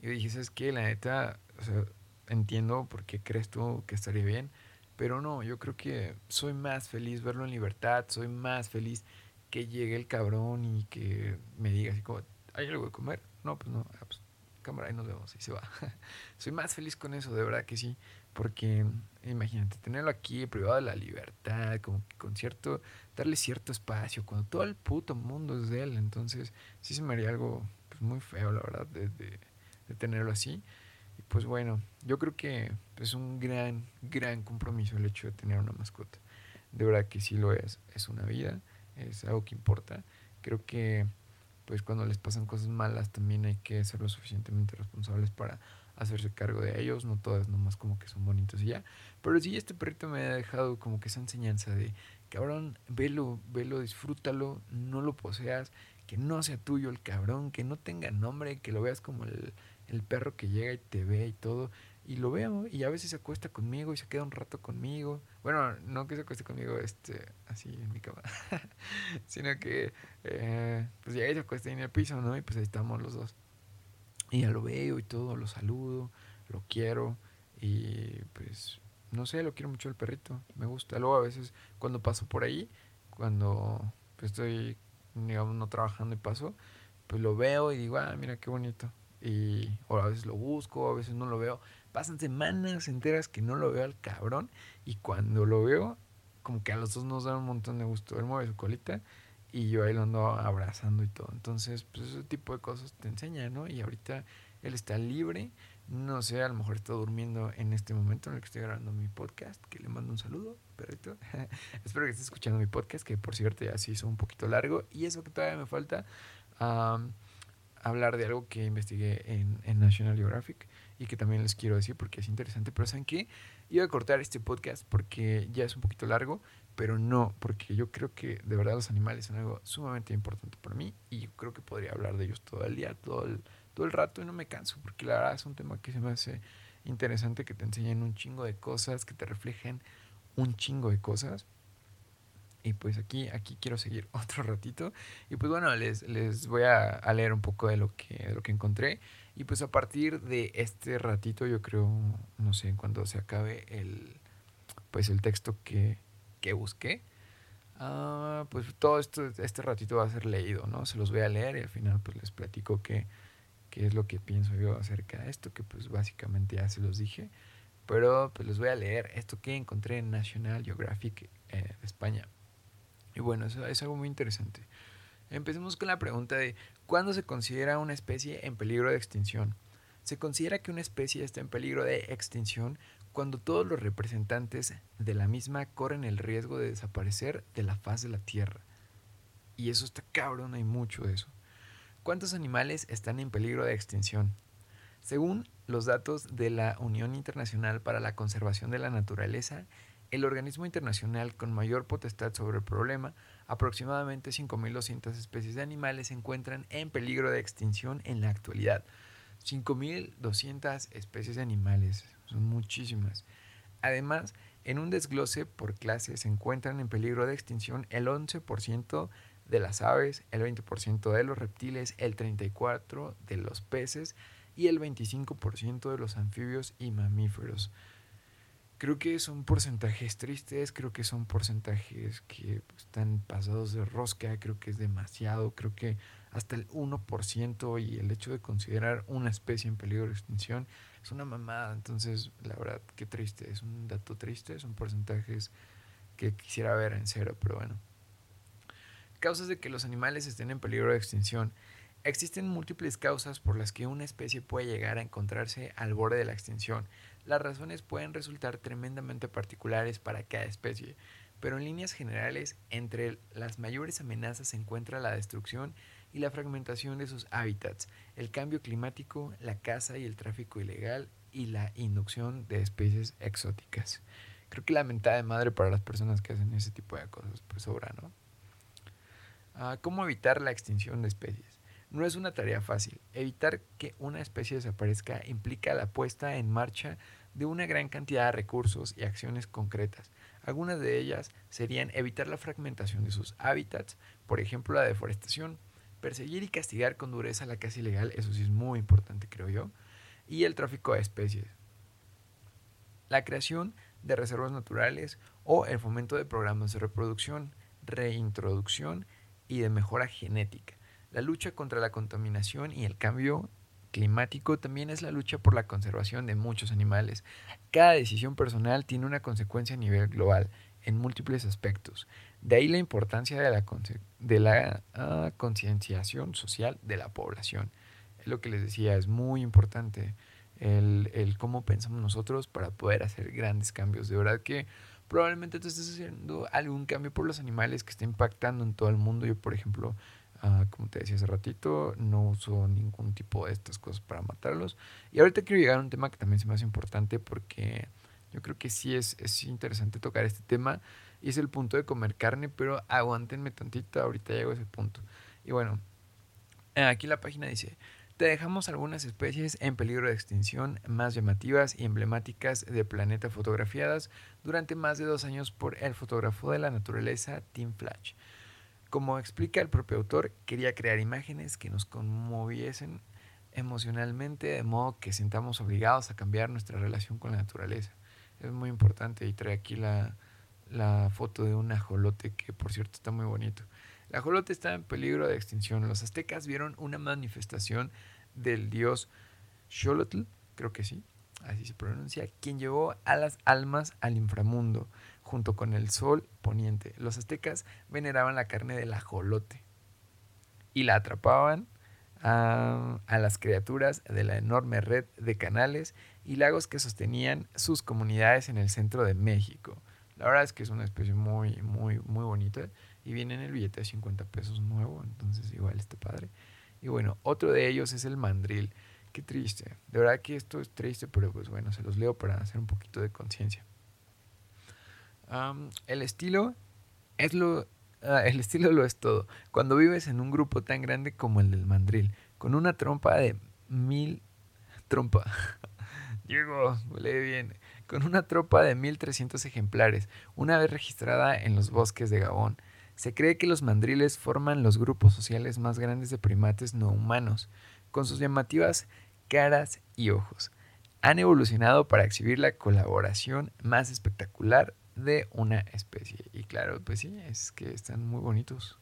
Y yo dije, ¿sabes qué? La neta, o sea, entiendo por qué crees tú que estaría bien, pero no, yo creo que soy más feliz verlo en libertad, soy más feliz que llegue el cabrón y que me diga así como, ¿hay algo de comer? No, pues no, ah, pues, cámara, ahí nos vemos y se va. [LAUGHS] soy más feliz con eso, de verdad que sí, porque imagínate, tenerlo aquí privado de la libertad, como que con cierto, darle cierto espacio, cuando todo el puto mundo es de él, entonces sí se me haría algo pues, muy feo, la verdad, de, de, tenerlo así. Y pues bueno, yo creo que es un gran, gran compromiso el hecho de tener una mascota. De verdad que sí lo es, es una vida, es algo que importa. Creo que pues cuando les pasan cosas malas también hay que ser lo suficientemente responsables para hacerse cargo de ellos, no todas nomás como que son bonitos y ya. Pero sí, este perrito me ha dejado como que esa enseñanza de, cabrón, velo, velo, disfrútalo, no lo poseas, que no sea tuyo el cabrón, que no tenga nombre, que lo veas como el, el perro que llega y te ve y todo. Y lo veo y a veces se acuesta conmigo y se queda un rato conmigo. Bueno, no que se acueste conmigo este, así en mi cama, [LAUGHS] sino que eh, pues llega y se acuesta en el piso, ¿no? Y pues ahí estamos los dos. Y ya lo veo y todo, lo saludo, lo quiero y pues no sé, lo quiero mucho el perrito, me gusta. Luego a veces cuando paso por ahí, cuando pues, estoy, digamos, no trabajando y paso, pues lo veo y digo, ah, mira qué bonito y o a veces lo busco, a veces no lo veo. Pasan semanas enteras que no lo veo al cabrón y cuando lo veo, como que a los dos nos da un montón de gusto. Él mueve su colita y yo ahí lo ando abrazando y todo. Entonces, pues ese tipo de cosas te enseña, ¿no? Y ahorita él está libre, no sé, a lo mejor está durmiendo en este momento en el que estoy grabando mi podcast, que le mando un saludo, perrito. [LAUGHS] Espero que estés escuchando mi podcast, que por cierto ya se hizo un poquito largo y eso que todavía me falta hablar de algo que investigué en, National Geographic y que también les quiero decir porque es interesante. Pero ¿saben qué? Iba a cortar este podcast porque ya es un poquito largo, pero no, porque yo creo que de verdad los animales son algo sumamente importante para mí y yo creo que podría hablar de ellos todo el día, todo el, todo el rato y no me canso porque la verdad es un tema que se me hace interesante, que te enseñan un chingo de cosas, que te reflejen un chingo de cosas y pues aquí, aquí quiero seguir [LAUGHS] otro ratito. Y pues bueno, les, les voy a, leer un poco de lo, que, lo que encontré. Y pues a partir de este ratito, yo creo, no sé, cuando se acabe el, pues el texto que, que busqué, uh, pues todo esto, este ratito va a ser leído, ¿no? Se los voy a leer y al final pues les platico qué, qué es lo que pienso yo acerca de esto, que pues básicamente ya se los dije. Pero pues les voy a leer esto que encontré en National Geographic eh, de España. Y bueno, eso es algo muy interesante. Empecemos con la pregunta de ¿cuándo se considera una especie en peligro de extinción? Se considera que una especie está en peligro de extinción cuando todos los representantes de la misma corren el riesgo de desaparecer de la faz de la Tierra. Y eso está cabrón, hay mucho de eso. ¿Cuántos animales están en peligro de extinción? Según los datos de la Unión Internacional para la Conservación de la Naturaleza, el organismo internacional con mayor potestad sobre el problema, aproximadamente 5.200 especies de animales se encuentran en peligro de extinción en la actualidad. 5.200 especies de animales, son muchísimas. Además, en un desglose por clase se encuentran en peligro de extinción el 11% de las aves, el 20% de los reptiles, el 34% de los peces y el 25% de los anfibios y mamíferos creo que son porcentajes tristes, creo que son porcentajes que están pasados de rosca, creo que es demasiado, creo que hasta el 1% y el hecho de considerar una especie en peligro de extinción es una mamada, entonces la verdad qué triste, es un dato triste, son porcentajes que quisiera ver en cero, pero bueno. Causas de que los animales estén en peligro de extinción. Existen múltiples causas por las que una especie puede llegar a encontrarse al borde de la extinción. Las razones pueden resultar tremendamente particulares para cada especie, pero en líneas generales, entre las mayores amenazas se encuentra la destrucción y la fragmentación de sus hábitats, el cambio climático, la caza y el tráfico ilegal y la inducción de especies exóticas. Creo que la mentada de madre para las personas que hacen ese tipo de cosas, pues sobra, ¿no? Ah, ¿Cómo evitar la extinción de especies? No es una tarea fácil. Evitar que una especie desaparezca implica la puesta en marcha de una gran cantidad de recursos y acciones concretas. Algunas de ellas serían evitar la fragmentación de sus hábitats, por ejemplo la deforestación, perseguir y castigar con dureza la caza ilegal, eso sí es muy importante creo yo, y el tráfico de especies. La creación de reservas naturales o el fomento de programas de reproducción, reintroducción y de mejora genética. La lucha contra la contaminación y el cambio climático también es la lucha por la conservación de muchos animales. Cada decisión personal tiene una consecuencia a nivel global en múltiples aspectos. De ahí la importancia de la, de la ah, concienciación social de la población. Es lo que les decía, es muy importante el, el, cómo pensamos nosotros para poder hacer grandes cambios. De verdad que probablemente tú estés haciendo algún cambio por los animales que está impactando en todo el mundo. Yo, por ejemplo, ah, como te decía hace ratito, no uso ningún tipo de estas cosas para matarlos. Y ahorita quiero llegar a un tema que también se me hace importante porque yo creo que sí es, es interesante tocar este tema. Y es el punto de comer carne, pero aguántenme tantito, ahorita llego a ese punto. Y bueno, aquí la página dice, te dejamos algunas especies en peligro de extinción más llamativas y emblemáticas de planeta fotografiadas durante más de dos años por el fotógrafo de la naturaleza Tim Flash. Como explica el propio autor, quería crear imágenes que nos conmoviesen emocionalmente de modo que sintamos obligados a cambiar nuestra relación con la naturaleza es muy importante y trae aquí la, foto de un ajolote que por cierto está muy bonito. El ajolote está en peligro de extinción. Los aztecas vieron una manifestación del dios Xolotl, creo que sí, así se pronuncia, quien llevó a las almas al inframundo junto con el sol poniente. Los aztecas veneraban la carne del ajolote y la atrapaban a, a las criaturas de la enorme red de canales y lagos que sostenían sus comunidades en el centro de México. La verdad es que es una especie muy, muy, muy bonita y viene en el billete de 50 pesos nuevo, entonces igual está padre. Y bueno, otro de ellos es el mandril. Qué triste. De verdad que esto es triste, pero pues bueno, se los leo para hacer un poquito de conciencia. El estilo es lo ah, el estilo lo es todo. Cuando vives en un grupo tan grande como el del mandril, con una trompa de mil trompa [LAUGHS] Diego, lee bien. Con una tropa de 1.300 ejemplares, una vez registrada en los bosques de Gabón. Se cree que los mandriles forman los grupos sociales más grandes de primates no humanos, con sus llamativas caras y ojos. Han evolucionado para exhibir la colaboración más espectacular de una especie. Y claro, pues sí, es que están muy bonitos.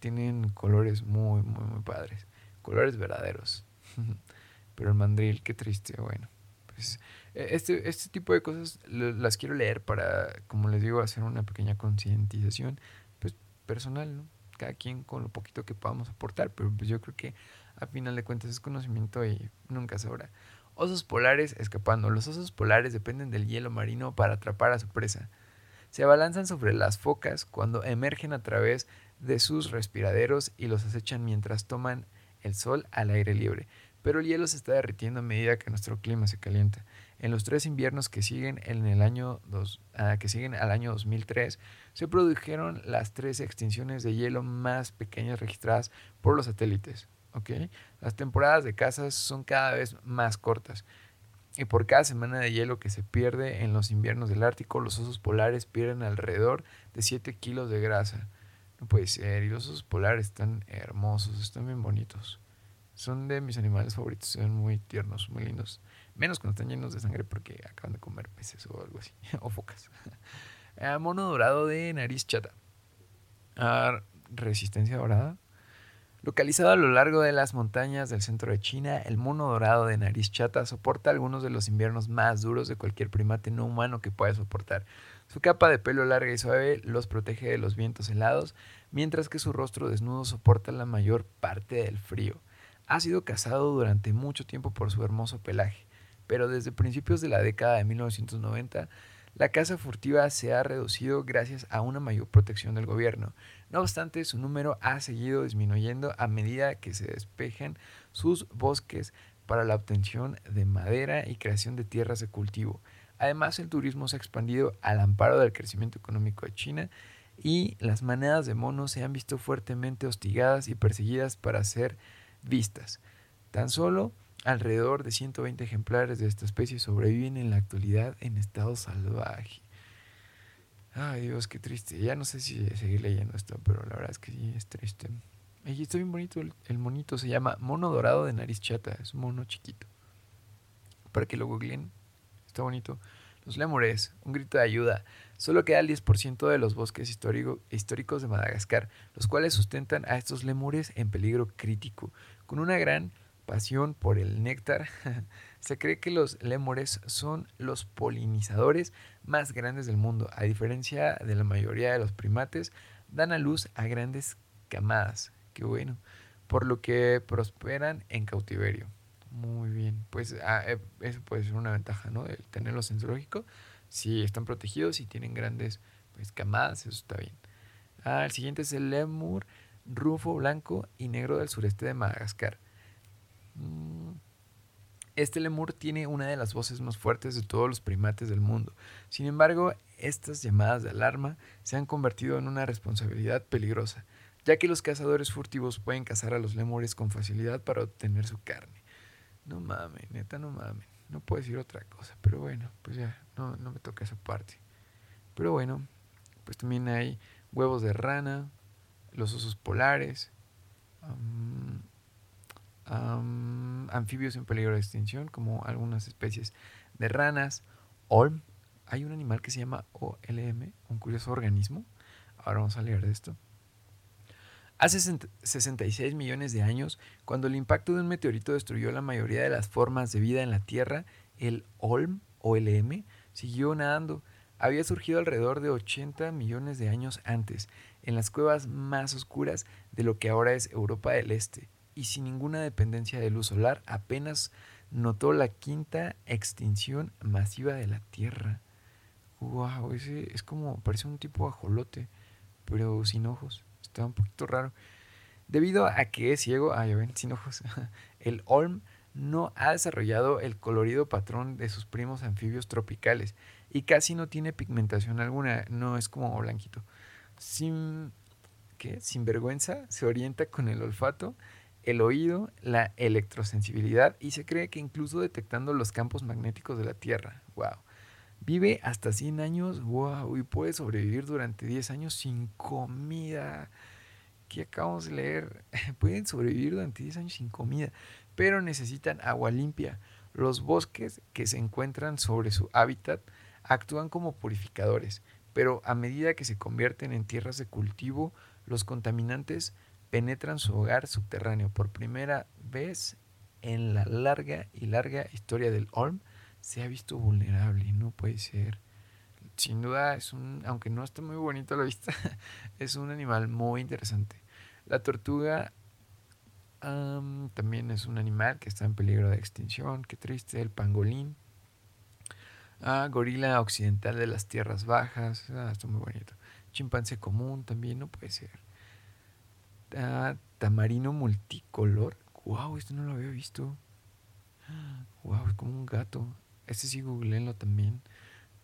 Tienen colores muy, muy, muy padres. Colores verdaderos. [LAUGHS] Pero el mandril, qué triste, bueno. Pues, e, este, este tipo de cosas las quiero leer para, como les digo, hacer una pequeña concientización pues, personal, ¿no? Cada quien con lo poquito que podamos aportar, pero pues yo creo que a final de cuentas es conocimiento y nunca sobra. Osos polares escapando. Los osos polares dependen del hielo marino para atrapar a su presa. Se abalanzan sobre las focas cuando emergen a través de sus respiraderos y los acechan mientras toman el sol al aire libre pero el hielo se está derritiendo a medida que nuestro clima se calienta. En los tres inviernos que siguen, en el año dos, ah, que siguen al año 2003 se produjeron las tres extinciones de hielo más pequeñas registradas por los satélites. ¿okay? Las temporadas de caza son cada vez más cortas. Y por cada semana de hielo que se pierde en los inviernos del Ártico, los osos polares pierden alrededor de 7 kilos de grasa. No puede ser. Y los osos polares están hermosos, están bien bonitos. Son de mis animales favoritos, son muy tiernos, muy lindos. Menos cuando están llenos de sangre porque acaban de comer peces o algo así, [LAUGHS] o focas. Eh, [LAUGHS] mono dorado de nariz chata. Ah, resistencia dorada. Localizado a lo largo de las montañas del centro de China, el mono dorado de nariz chata soporta algunos de los inviernos más duros de cualquier primate no humano que pueda soportar. Su capa de pelo larga y suave los protege de los vientos helados, mientras que su rostro desnudo soporta la mayor parte del frío ha sido cazado durante mucho tiempo por su hermoso pelaje, pero desde principios de la década de 1990 la caza furtiva se ha reducido gracias a una mayor protección del gobierno. No obstante, su número ha seguido disminuyendo a medida que se despejan sus bosques para la obtención de madera y creación de tierras de cultivo. Además, el turismo se ha expandido al amparo del crecimiento económico de China y las manadas de monos se han visto fuertemente hostigadas y perseguidas para ser vistas. Tan solo alrededor de 120 ejemplares de esta especie sobreviven en la actualidad en estado salvaje. Ay Dios, qué triste. Ya no sé si seguir leyendo esto, pero la verdad es que sí, es triste. Y está bien bonito el, monito, se llama mono dorado de nariz chata, es un mono chiquito. para que lo googleen. Está bonito. Los lémures, un grito de ayuda. Solo queda el 10% de los bosques históricos de Madagascar, los cuales sustentan a estos lémures en peligro crítico. Con una gran pasión por el néctar, [LAUGHS] se cree que los lémures son los polinizadores más grandes del mundo. A diferencia de la mayoría de los primates, dan a luz a grandes camadas. Qué bueno. Por lo que prosperan en cautiverio. Muy bien. Pues ah, eh, eso puede ser una ventaja, ¿no? El tenerlos en zoológico. Si están protegidos y tienen grandes pues, camadas, eso está bien. Ah, el siguiente es el lemur rufo, blanco y negro del sureste de Madagascar. Mm, este lemur tiene una de las voces más fuertes de todos los primates del mundo. Sin embargo, estas llamadas de alarma se han convertido en una responsabilidad peligrosa, ya que los cazadores furtivos pueden cazar a los lemures con facilidad para obtener su carne. No mames, neta, no mames. No puedo decir otra cosa, pero bueno, pues ya, no, no me toca esa parte. Pero bueno, pues también hay huevos de rana, los osos polares, anfibios en peligro de extinción, como algunas especies de ranas, OLM. Hay un animal que se llama OLM, un curioso organismo. Ahora vamos a leer de esto. Hace 66 millones de años, cuando el impacto de un meteorito destruyó la mayoría de las formas de vida en la Tierra, el OLM, OLM siguió nadando. Había surgido alrededor de 80 millones de años antes, en las cuevas más oscuras de lo que ahora es Europa del Este y sin ninguna dependencia de luz solar, apenas notó la quinta extinción masiva de la Tierra. Wow, ese es como, parece un tipo ajolote, pero sin ojos. Está un poquito raro. Debido a que es ciego, ah, ya ven, sin ojos, [LAUGHS] el Olm no ha desarrollado el colorido patrón de sus primos anfibios tropicales y casi no tiene pigmentación alguna, no es como blanquito. Sin, ¿qué? Sin vergüenza, se orienta con el olfato el oído, la electrosensibilidad y se cree que incluso detectando los campos magnéticos de la Tierra. ¡Wow! Vive hasta 100 años, wow, y puede sobrevivir durante 10 años sin comida. ¿Qué acabamos de leer? [LAUGHS] Pueden sobrevivir durante 10 años sin comida, pero necesitan agua limpia. Los bosques que se encuentran sobre su hábitat actúan como purificadores, pero a medida que se convierten en tierras de cultivo, los contaminantes penetran su hogar subterráneo. Por primera vez en la larga y larga historia del Olm, se ha visto vulnerable. No puede ser. Sin duda es un, aunque no esté muy bonito a la vista, [LAUGHS] es un animal muy interesante. La tortuga también es un animal que está en peligro de extinción. Qué triste. El pangolín. Ah, gorila occidental de las tierras bajas. Ah, está muy bonito. Chimpancé común también, no puede ser tamarino multicolor. Wow, esto no lo había visto. Wow, es como un gato. Este sí, googleenlo también.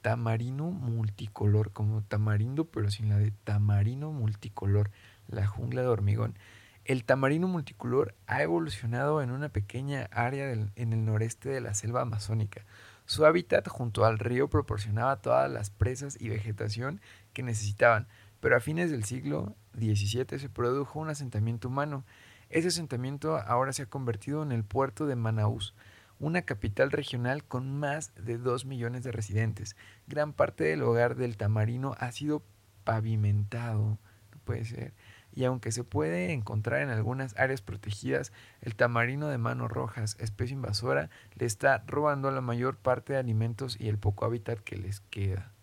Tamarino multicolor, como tamarindo, pero sin la de tamarino multicolor, la jungla de hormigón. El tamarino multicolor ha evolucionado en una pequeña área en el noreste de la selva amazónica. Su hábitat junto al río proporcionaba todas las presas y vegetación que necesitaban, pero a fines del siglo XVII se produjo un asentamiento humano. Ese asentamiento ahora se ha convertido en el puerto de Manaus, una capital regional con más de 2 millones de residentes. Gran parte del hogar del tamarino ha sido pavimentado, no puede ser. Y aunque se puede encontrar en algunas áreas protegidas, el tamarino de manos rojas, especie invasora, le está robando la mayor parte de alimentos y el poco hábitat que les queda.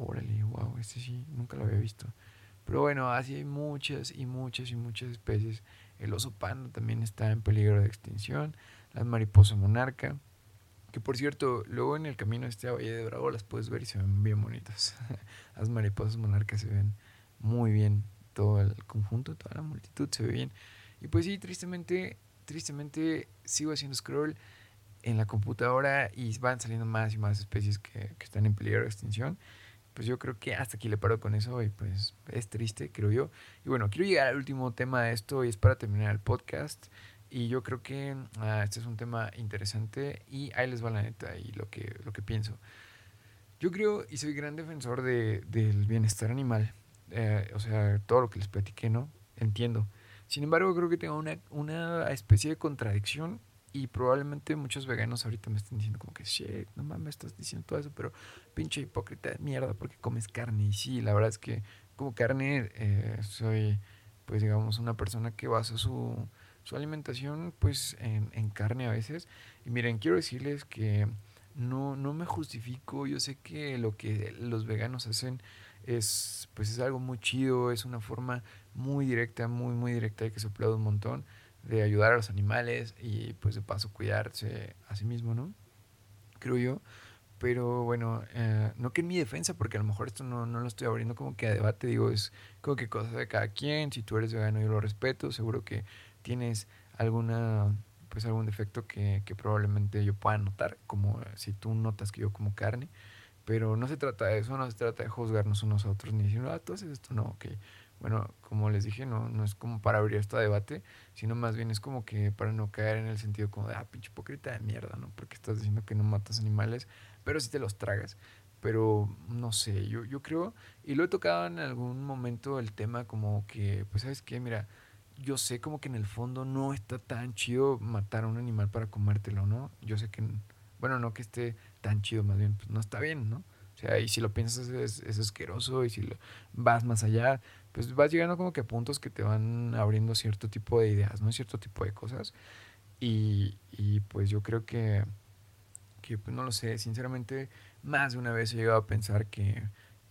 Órale, wow, este sí, nunca lo había visto. Pero bueno, así hay muchas y muchas y muchas especies. El oso panda también está en peligro de extinción. Las mariposas monarca. Que por cierto, luego en el camino de este Valle de Bravo las puedes ver y se ven bien bonitas. [LAUGHS] Las mariposas monarcas se ven muy bien. Todo el conjunto, toda la multitud se ve bien. Y pues sí, tristemente, tristemente sigo haciendo scroll en la computadora y van saliendo más y más especies que, que están en peligro de extinción pues yo creo que hasta aquí le paro con eso y pues es triste, creo yo. Y bueno, quiero llegar al último tema de esto y es para terminar el podcast. Y yo creo que ah, este es un tema interesante y ahí les va la neta y lo que, lo que pienso. Yo creo y soy gran defensor de, del bienestar animal. Eh, o sea, todo lo que les platiqué, ¿no? Entiendo. Sin embargo, creo que tengo una, una especie de contradicción Y probablemente muchos veganos ahorita me estén diciendo como que, shit, no mames, estás diciendo todo eso, pero pinche hipócrita de mierda porque comes carne. Y sí, la verdad es que como carne eh, soy, pues digamos, una persona que basa su, su alimentación pues en, en, carne a veces. Y miren, quiero decirles que no, no me justifico, yo sé que lo que los veganos hacen es pues es algo muy chido, es una forma muy directa, muy muy directa y que se aplaude un montón de ayudar a los animales y pues de paso cuidarse a sí mismo, ¿no? Creo yo. Pero bueno, eh, no que en mi defensa, porque a lo mejor esto no, no, lo estoy abriendo como que a debate, digo, es como que cosa de cada quien, si tú eres vegano yo lo respeto, seguro que tienes alguna, pues algún defecto que, que probablemente yo pueda notar, como si tú notas que yo como carne, pero no se trata de eso, no se trata de juzgarnos unos a otros, ni decir, ah, tú haces esto, no, ok, bueno, como les dije, no, no es como para abrir este debate, sino más bien es como que para no caer en el sentido como de, ah, pinche hipócrita de mierda, ¿no? Porque estás diciendo que no matas animales, pero sí te los tragas. Pero no sé, yo, yo creo, y lo he tocado en algún momento el tema como que, pues sabes qué, mira, yo sé como que en el fondo no está tan chido matar a un animal para comértelo, ¿no? Yo sé que, bueno, no que esté tan chido, más bien, pues no está bien, ¿no? O sea, y si lo piensas es, es asqueroso y si lo, vas más allá, pues vas llegando como que a puntos que te van abriendo cierto tipo de ideas, ¿no? Cierto tipo de cosas. Y, y pues yo creo que, que, pues no lo sé, sinceramente, más de una vez he llegado a pensar que,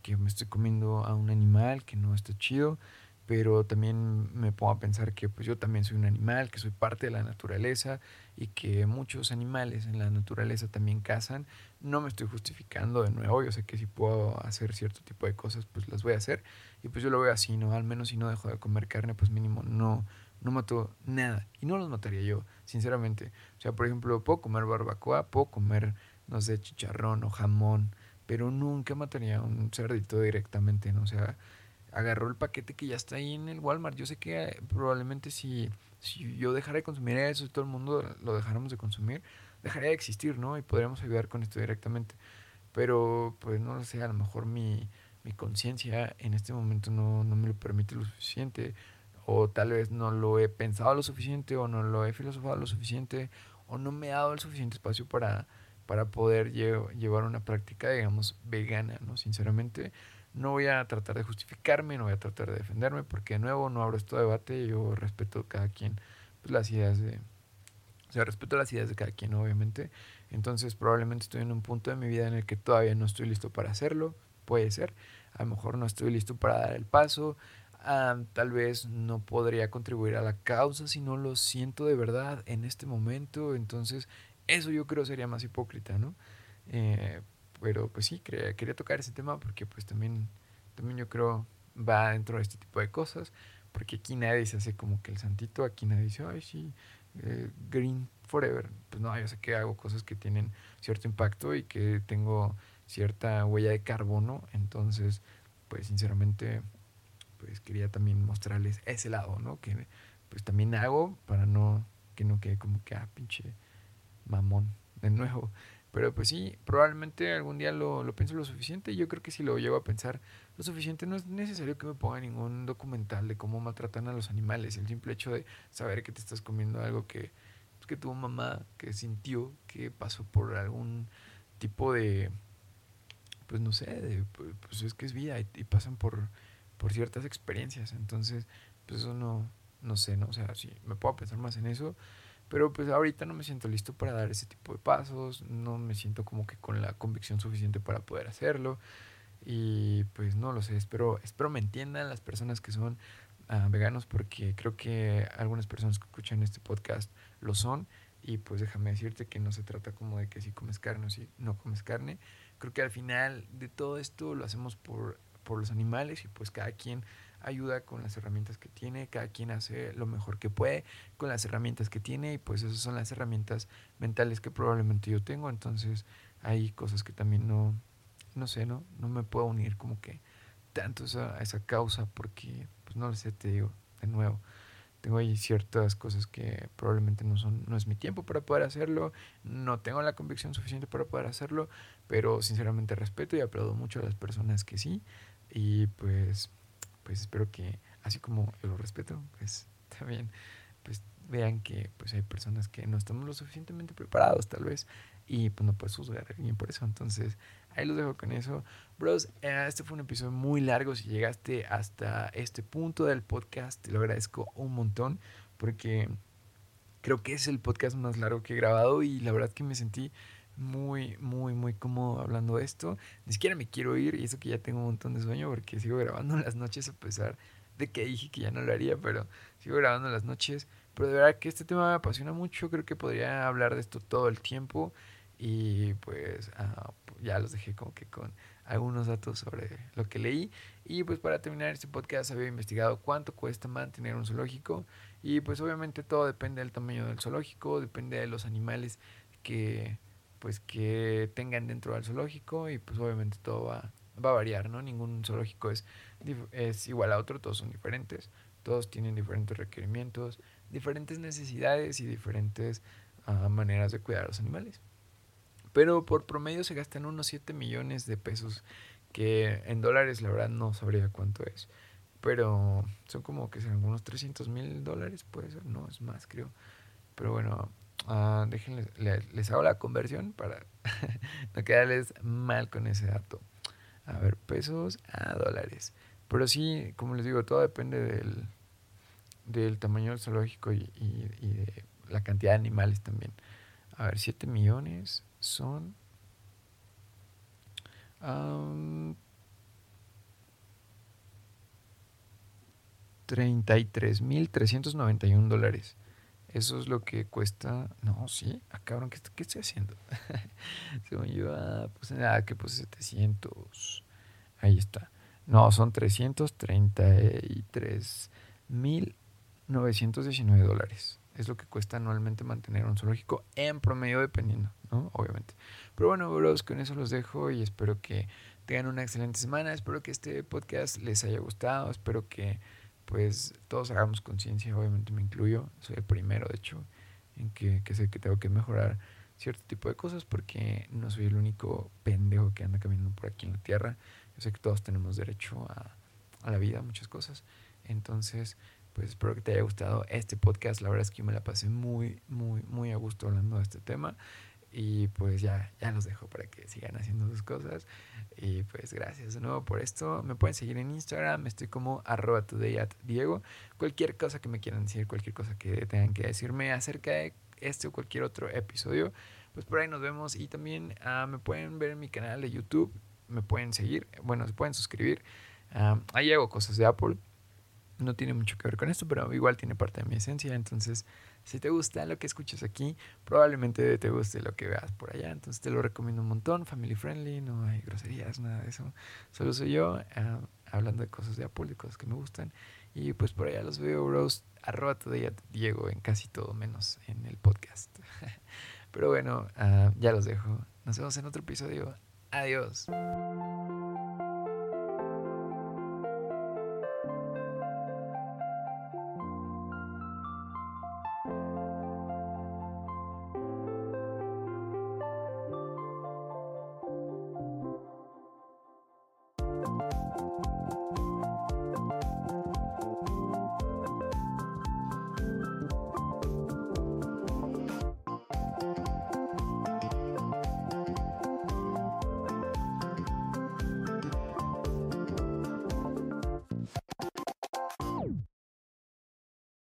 que me estoy comiendo a un animal, que no está chido pero también me pongo a pensar que pues yo también soy un animal, que soy parte de la naturaleza y que muchos animales en la naturaleza también cazan. No me estoy justificando de nuevo, yo sé que si puedo hacer cierto tipo de cosas, pues las voy a hacer y pues yo lo veo así, ¿no? Al menos si no dejo de comer carne, pues mínimo no no mato nada y no los mataría yo, sinceramente. O sea, por ejemplo, puedo comer barbacoa, puedo comer no sé, chicharrón o jamón, pero nunca mataría un cerdito directamente, ¿no? O sea, agarró el paquete que ya está ahí en el Walmart. Yo sé que eh, probablemente si, si yo dejara de consumir eso y todo el mundo lo dejáramos de consumir, dejaría de existir, ¿no? Y podríamos ayudar con esto directamente. Pero, pues no lo sé, a lo mejor mi, mi conciencia en este momento no, no me lo permite lo suficiente. O tal vez no lo he pensado lo suficiente, o no lo he filosofado lo suficiente, o no me he dado el suficiente espacio para, para poder llevar una práctica, digamos, vegana, ¿no? Sinceramente, no voy a tratar de justificarme, no voy a tratar de defenderme, porque de nuevo no abro este debate, yo respeto cada quien pues, las ideas de... O sea, respeto las ideas de cada quien, obviamente. Entonces probablemente estoy en un punto de mi vida en el que todavía no estoy listo para hacerlo, puede ser. A lo mejor no estoy listo para dar el paso. Ah, tal vez no podría contribuir a la causa si no lo siento de verdad en este momento. Entonces, eso yo creo sería más hipócrita, ¿no? Eh, pero pues sí, quería, quería tocar ese tema porque pues también, también yo creo va dentro de este tipo de cosas, porque aquí nadie se hace como que el santito, aquí nadie dice, ay sí, eh, green forever. Pues no, yo sé que hago cosas que tienen cierto impacto y que tengo cierta huella de carbono, entonces pues sinceramente pues quería también mostrarles ese lado, ¿no? Que pues también hago para no que no quede como que ah pinche mamón de nuevo. Pero pues sí, probablemente algún día lo, lo pienso lo suficiente. Yo creo que si lo llego a pensar lo suficiente, no es necesario que me ponga ningún documental de cómo maltratan a los animales. El simple hecho de saber que te estás comiendo algo que, pues, que tuvo mamá, que sintió, que pasó por algún tipo de, pues no sé, de, pues es que es vida y, pasan por, por ciertas experiencias. Entonces, pues eso no, no sé, ¿no? O sea, si me puedo pensar más en eso pero pues ahorita no me siento listo para dar ese tipo de pasos, no me siento como que con la convicción suficiente para poder hacerlo. Y pues no lo sé, espero, espero me entiendan las personas que son uh, veganos porque creo que algunas personas que escuchan este podcast lo son. Y pues déjame decirte que no se trata como de que si comes carne o si no comes carne. Creo que al final de todo esto lo hacemos por, por los animales y pues cada quien ayuda con las herramientas que tiene, cada quien hace lo mejor que puede con las herramientas que tiene y pues esas son las herramientas mentales que probablemente yo tengo, entonces hay cosas que también no, no sé, ¿no? No me puedo unir como que tanto a esa causa porque, pues no lo sé, te digo, de nuevo, tengo ahí ciertas cosas que probablemente no son, no es mi tiempo para poder hacerlo, no tengo la convicción suficiente para poder hacerlo, pero sinceramente respeto y aplaudo mucho a las personas que sí y pues pues espero que, así como lo respeto, pues [LAUGHS] también pues vean que pues hay personas que no estamos lo suficientemente preparados tal vez y pues no puedes juzgar a alguien por eso. Entonces ahí los dejo con eso. Bros, eh, este fue un episodio muy largo. Si llegaste hasta este punto del podcast, te lo agradezco un montón porque creo que es el podcast más largo que he grabado y la verdad que me sentí muy, muy, muy cómodo hablando de esto. Ni siquiera me quiero ir y eso que ya tengo un montón de sueño porque sigo grabando [LAUGHS] las noches a pesar de que dije que ya no lo haría, pero sigo grabando las noches. Pero de verdad que este tema me apasiona mucho, creo que podría hablar de esto todo el tiempo y pues ah, ya los dejé como que con algunos datos sobre lo que leí. Y pues para terminar este podcast había investigado cuánto cuesta mantener un zoológico y pues obviamente todo depende del tamaño del zoológico, depende de los animales que pues que tengan dentro del zoológico y pues obviamente todo va, va a variar, ¿no? Ningún zoológico es, es igual a otro, todos son diferentes, todos tienen diferentes requerimientos, diferentes necesidades y diferentes ah, maneras de cuidar a los animales. Pero por promedio se gastan unos 7 millones de pesos, que en dólares la verdad no sabría cuánto es. Pero son como que serán unos 300 mil dólares, puede ser, no, es más creo. Pero bueno, uh, déjenles, les, hago la conversión para [LAUGHS] no quedarles mal con ese dato. A ver, pesos a dólares. Pero sí, como les digo, todo depende del, del tamaño zoológico y, y, de la cantidad de animales también. A ver, 7 millones son... Um, 33.391 dólares. Eso es lo que cuesta. No, sí. Ah, cabrón, ¿qué, estoy haciendo? [LAUGHS] Según yo, ah, pues nada, que puse 700. Ahí está. No, son 333.000 919 dólares. Es lo que cuesta anualmente mantener un zoológico en promedio, dependiendo, ¿no? Obviamente. Pero bueno, bros, con eso los dejo y espero que tengan una excelente semana. Espero que este podcast les haya gustado. Espero que, pues, todos hagamos conciencia. Obviamente me incluyo. Soy el primero, de hecho, en que, que sé que tengo que mejorar cierto tipo de cosas porque no soy el único pendejo que anda caminando por aquí en la tierra. Yo sé que todos tenemos derecho a, a la vida, muchas cosas. Entonces, pues espero que te haya gustado este podcast. La verdad es que yo me la pasé muy, muy, muy a gusto hablando de este tema. Y pues ya, ya los dejo para que sigan haciendo sus cosas. Y pues gracias de nuevo por esto. Me pueden seguir en Instagram. Estoy como arroba today at Diego. Cualquier cosa que me quieran decir, cualquier cosa que tengan que decirme acerca de este o cualquier otro episodio, pues por ahí nos vemos. Y también ah, me pueden ver en mi canal de YouTube. Me pueden seguir. Bueno, se pueden suscribir. Ah, ahí hago cosas de Apple no tiene mucho que ver con esto, pero igual tiene parte de mi esencia. Entonces, si te gusta lo que escuchas aquí, probablemente te guste lo que veas por allá. Entonces, te lo recomiendo un montón. Family friendly, no hay groserías, nada de eso. Solo soy yo ah, hablando de cosas de Apple, que me gustan. Y pues por allá los veo, bros. Arroba todavía Diego en casi todo, menos en el podcast. [LAUGHS] pero bueno, ah, ya los dejo. Nos vemos en otro episodio. Adiós.